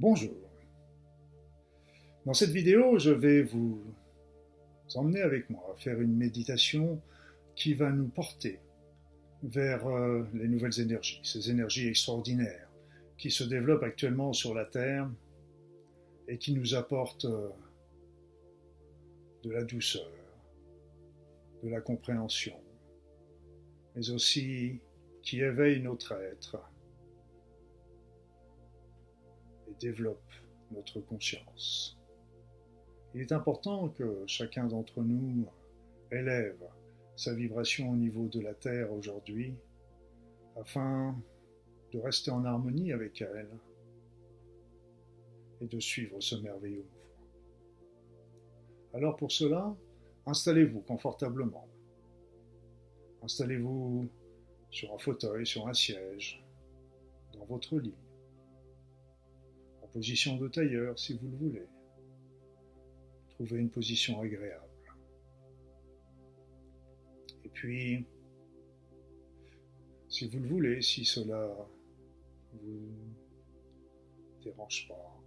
Bonjour. Dans cette vidéo, je vais vous emmener avec moi faire une méditation qui va nous porter vers euh, les nouvelles énergies, ces énergies extraordinaires qui se développent actuellement sur la Terre et qui nous apportent euh, de la douceur, de la compréhension, mais aussi qui éveillent notre être et développent notre conscience. Il est important que chacun d'entre nous élève sa vibration au niveau de la Terre aujourd'hui afin de rester en harmonie avec elle et de suivre ce merveilleux mouvement. Alors pour cela, installez-vous confortablement. Installez-vous sur un fauteuil, sur un siège, dans votre lit, position de tailleur si vous le voulez. Trouvez une position agréable. Et puis, si vous le voulez, si cela vous dérange pas,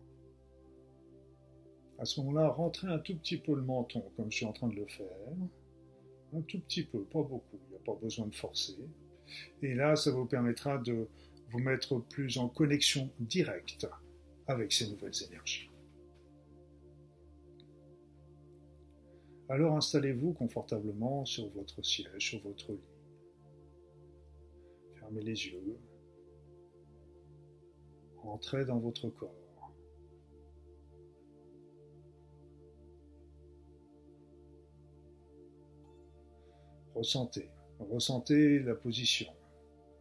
à ce moment-là, rentrez un tout petit peu le menton, comme je suis en train de le faire. Un tout petit peu, pas beaucoup, il n'y a pas besoin de forcer. Et là, ça vous permettra de vous mettre plus en connexion directe avec ces nouvelles énergies. Alors installez-vous confortablement sur votre siège, sur votre lit. Fermez les yeux. Entrez dans votre corps. Ressentez, ressentez la position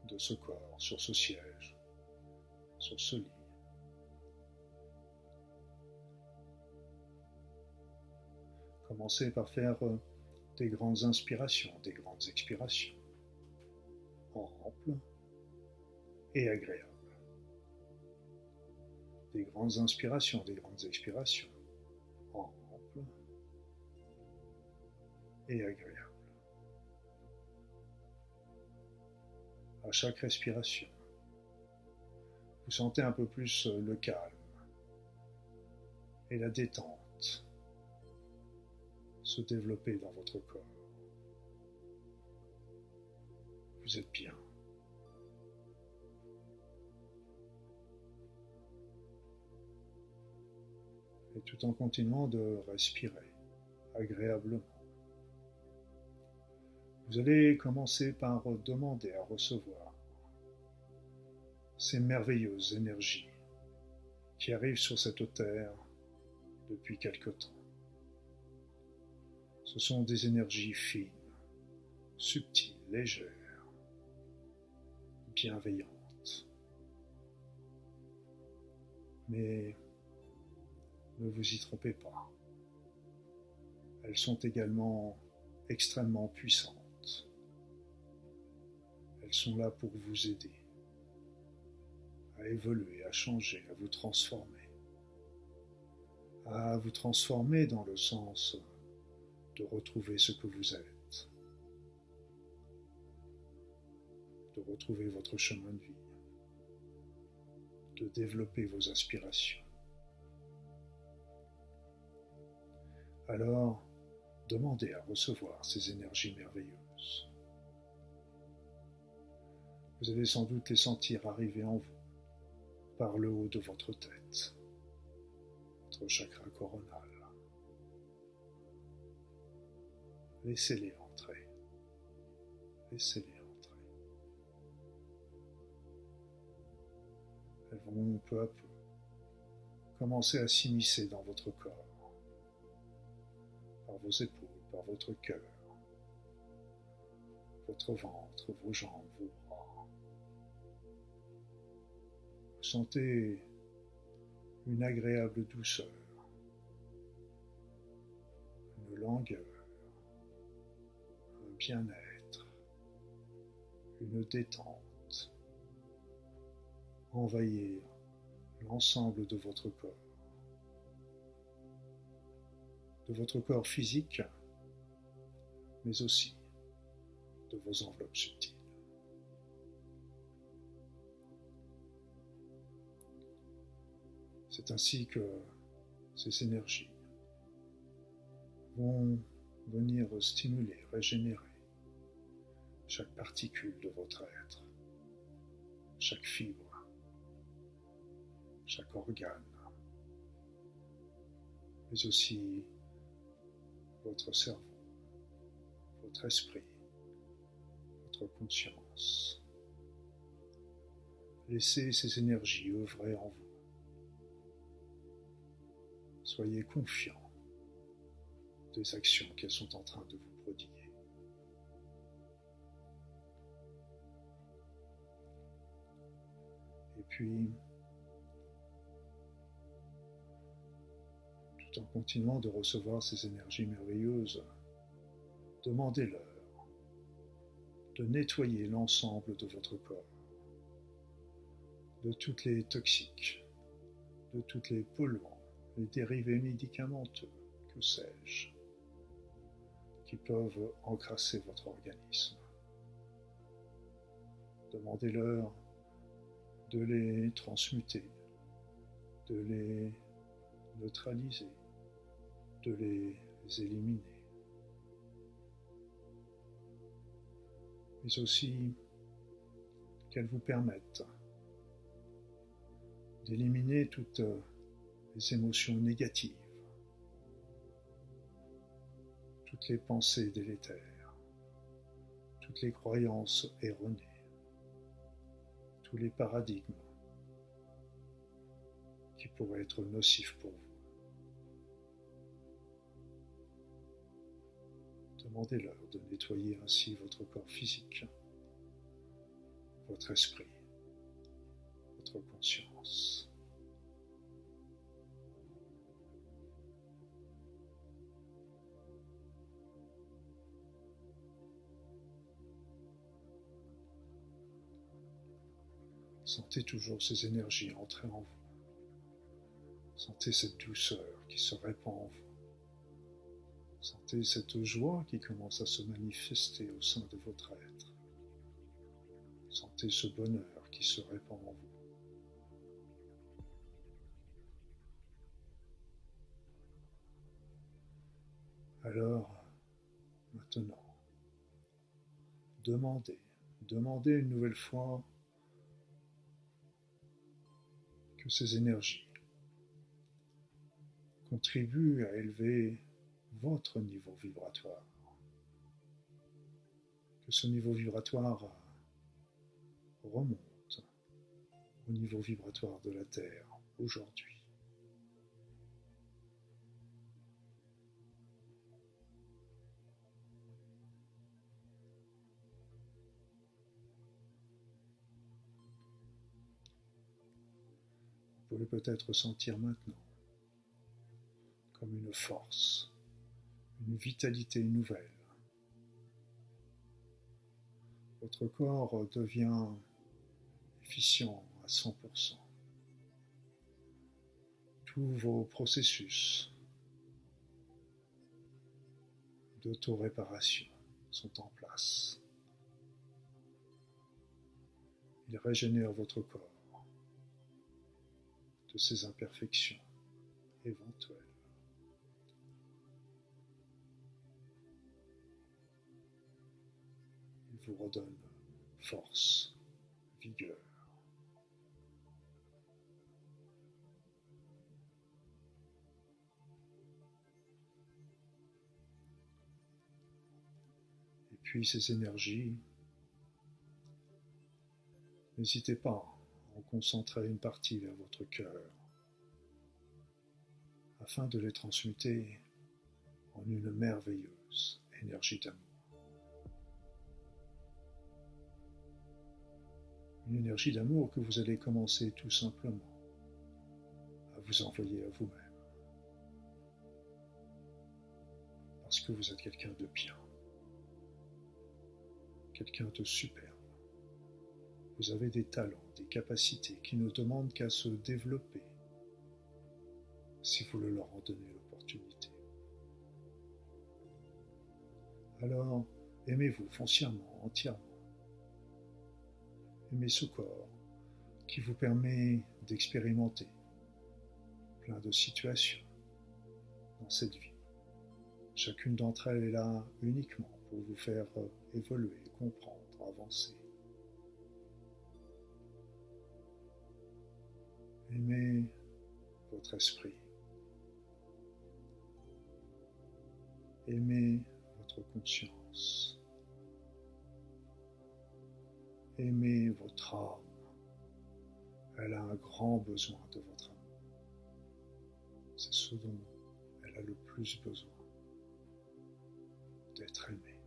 de ce corps sur ce siège, sur ce lit. Commencez par faire euh, des grandes inspirations, des grandes expirations, amples et agréables. Des grandes inspirations, des grandes expirations, amples et agréables. À chaque respiration, vous sentez un peu plus euh, le calme et la détente se développer dans votre corps. Vous êtes bien. Et tout en continuant de respirer agréablement. Vous allez commencer par demander à recevoir ces merveilleuses énergies qui arrivent sur cette terre depuis quelque temps. Ce sont des énergies fines, subtiles, légères, bienveillantes. Mais ne vous y trompez pas. Elles sont également extrêmement puissantes. Elles sont là pour vous aider à évoluer, à changer, à vous transformer. À vous transformer dans le sens de retrouver ce que vous êtes, de retrouver votre chemin de vie, de développer vos aspirations. Alors, demandez à recevoir ces énergies merveilleuses. Vous allez sans doute les sentir arriver en vous par le haut de votre tête, votre chakra coronal. Laissez-les entrer. Laissez-les entrer. Elles vont peu à peu commencer à s'immiscer dans votre corps, par vos épaules, par votre cœur, votre ventre, vos jambes, vos bras. Vous sentez une agréable douceur, une langueur, bien-être, une détente envahir l'ensemble de votre corps, de votre corps physique, mais aussi de vos enveloppes subtiles. C'est ainsi que ces énergies vont venir stimuler, régénérer chaque particule de votre être, chaque fibre, chaque organe, mais aussi votre cerveau, votre esprit, votre conscience. Laissez ces énergies œuvrer en vous. Soyez confiants des actions qu'elles sont en train de vous prodiguer. Puis, tout en continuant de recevoir ces énergies merveilleuses, demandez-leur de nettoyer l'ensemble de votre corps, de toutes les toxiques, de toutes les polluants, les dérivés médicamenteux, que sais-je, qui peuvent encrasser votre organisme. Demandez-leur de les transmuter, de les neutraliser, de les éliminer. Mais aussi qu'elles vous permettent d'éliminer toutes les émotions négatives toutes les pensées délétères, toutes les croyances erronées, tous les paradigmes qui pourraient être nocifs pour vous. Demandez-leur de nettoyer ainsi votre corps physique, votre esprit, votre conscience. Sentez toujours ces énergies entrer en vous. Sentez cette douceur qui se répand en vous. Sentez cette joie qui commence à se manifester au sein de votre être. Sentez ce bonheur qui se répand en vous. Alors, maintenant, demandez, demandez une nouvelle fois ces énergies contribuent à élever votre niveau vibratoire. Que ce niveau vibratoire remonte au niveau vibratoire de la Terre aujourd'hui. Pouvez peut-être sentir maintenant comme une force, une vitalité nouvelle. Votre corps devient efficient à 100%. Tous vos processus d'auto-réparation sont en place. Il régénère votre corps de ces imperfections éventuelles. Il vous redonne force, vigueur. Et puis ces énergies, n'hésitez pas concentrer une partie vers votre cœur, afin de les transmuter en une merveilleuse énergie d'amour. Une énergie d'amour que vous allez commencer tout simplement à vous envoyer à vous-même. Parce que vous êtes quelqu'un de bien, quelqu'un de super vous avez des talents, des capacités qui ne demandent qu'à se développer si vous le leur en donnez l'opportunité. Alors, aimez-vous foncièrement, entièrement? Aimez ce corps qui vous permet d'expérimenter plein de situations dans cette vie. Chacune d'entre elles est là uniquement pour vous faire évoluer, comprendre, avancer. Aimez votre esprit. Aimez votre conscience. Aimez votre âme. Elle a un grand besoin de votre amour. C'est ce dont elle a le plus besoin, d'être aimée.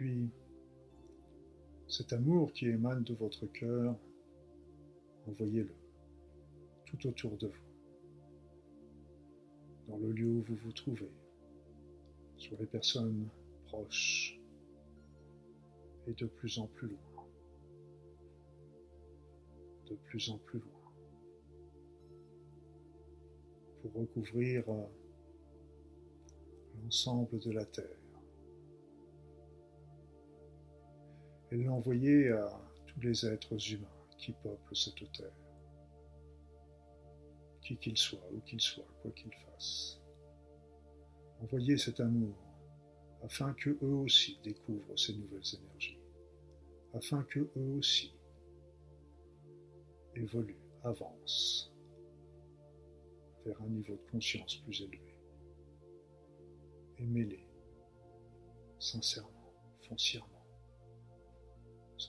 Puis, cet amour qui émane de votre cœur, envoyez-le tout autour de vous, dans le lieu où vous vous trouvez, sur les personnes proches et de plus en plus loin, de plus en plus loin, pour recouvrir euh, l'ensemble de la Terre et l'envoyer à tous les êtres humains qui peuplent cette terre, qui qu'ils soient, où qu'ils soient, quoi qu'ils fassent. Envoyez cet amour afin que eux aussi découvrent ces nouvelles énergies, afin que eux aussi évoluent, avancent vers un niveau de conscience plus élevé. Aimez-les sincèrement, foncièrement.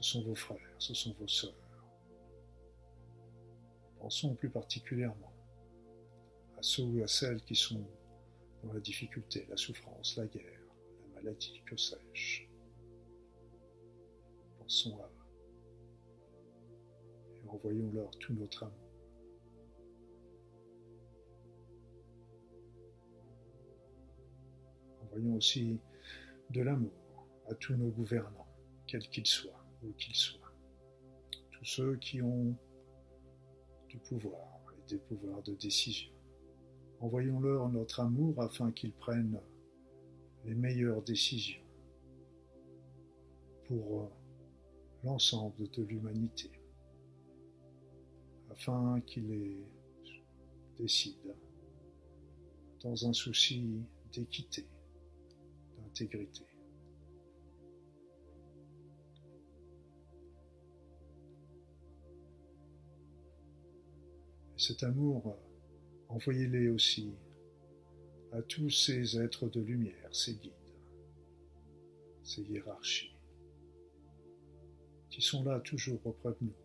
Ce sont vos frères, ce sont vos sœurs. Pensons plus particulièrement à ceux ou à celles qui sont dans la difficulté, la souffrance, la guerre, la maladie, que sais-je. Pensons à eux et envoyons-leur tout notre amour. Envoyons aussi de l'amour à tous nos gouvernants, quels qu'ils soient, qu'ils soient. Tous ceux qui ont du pouvoir et des pouvoirs de décision. Envoyons-leur notre amour afin qu'ils prennent les meilleures décisions pour euh, l'ensemble de l'humanité, afin qu'ils les décident dans un souci d'équité, d'intégrité. Cet amour, envoyez-les aussi à tous ces êtres de lumière, ces guides, ces hiérarchies, qui sont là toujours auprès de nous.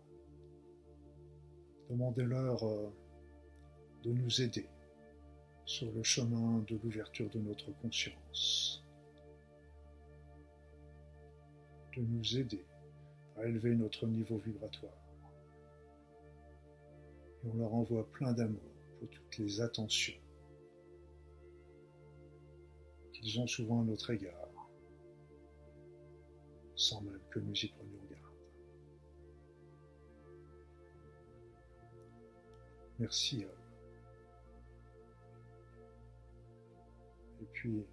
Demandez-leur euh, de nous aider sur le chemin de l'ouverture de notre conscience, de nous aider à élever notre niveau vibratoire on leur envoie plein d'amour pour toutes les attentions qu'ils ont souvent à notre égard, sans même que nous y prenions garde. Merci à eux. Et puis,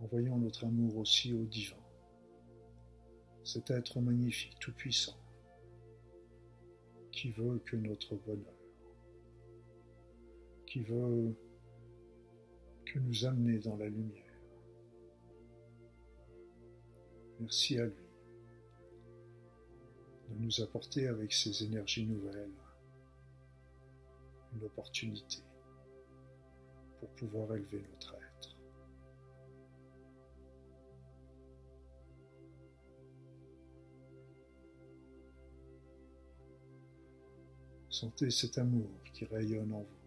envoyons notre amour aussi au divin, cet être magnifique, tout-puissant, qui veut que notre bonheur, qui veut que nous amener dans la lumière. Merci à lui de nous apporter avec ses énergies nouvelles une opportunité pour pouvoir élever notre être. Sentez cet amour qui rayonne en vous,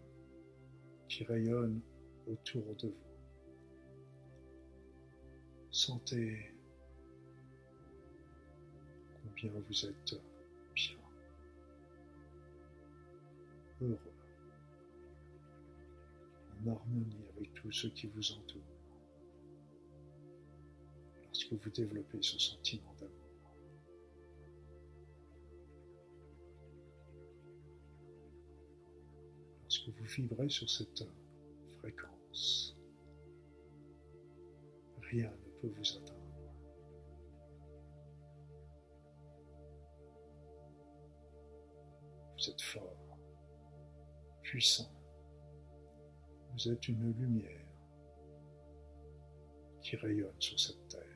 qui rayonne autour de vous. Sentez combien vous êtes bien, heureux, en harmonie avec tout ce qui vous entoure. Lorsque vous développez ce sentiment d'amour. vibrer sur cette fréquence. Rien ne peut vous atteindre. Vous êtes fort, puissant. Vous êtes une lumière qui rayonne sur cette terre.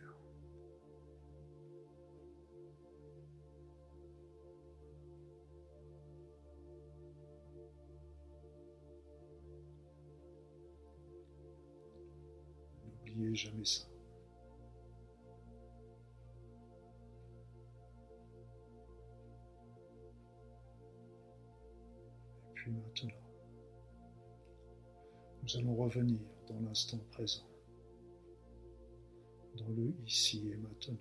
Jamais ça. Et puis maintenant, nous allons revenir dans l'instant présent, dans le ici et maintenant,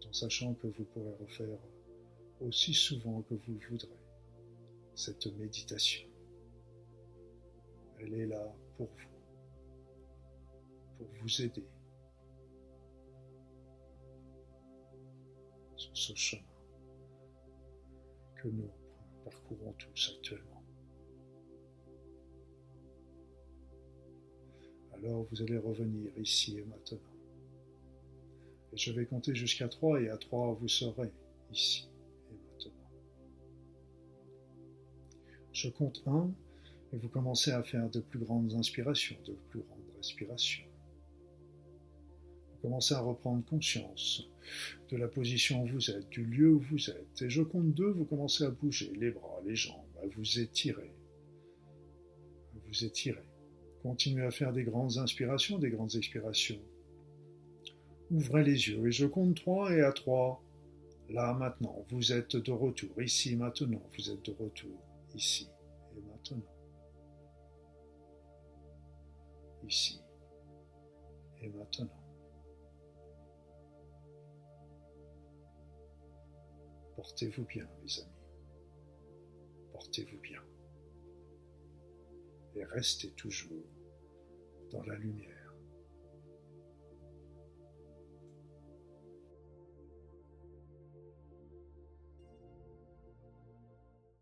tout en sachant que vous pourrez refaire aussi souvent que vous le voudrez cette méditation. Elle est là pour vous pour vous aider sur ce chemin que nous parcourons tous actuellement. Alors vous allez revenir ici et maintenant. Et je vais compter jusqu'à trois et à trois vous serez ici et maintenant. Je compte un et vous commencez à faire de plus grandes inspirations, de plus grandes respirations. Commencez à reprendre conscience de la position où vous êtes, du lieu où vous êtes. Et je compte deux, vous commencez à bouger les bras, les jambes, à vous étirer. À vous étirer. Continuez à faire des grandes inspirations, des grandes expirations. Ouvrez les yeux et je compte trois et à trois. Là maintenant, vous êtes de retour. Ici maintenant, vous êtes de retour. Ici et maintenant. Ici et maintenant. Portez-vous bien, mes amis. Portez-vous bien. Et restez toujours dans la lumière.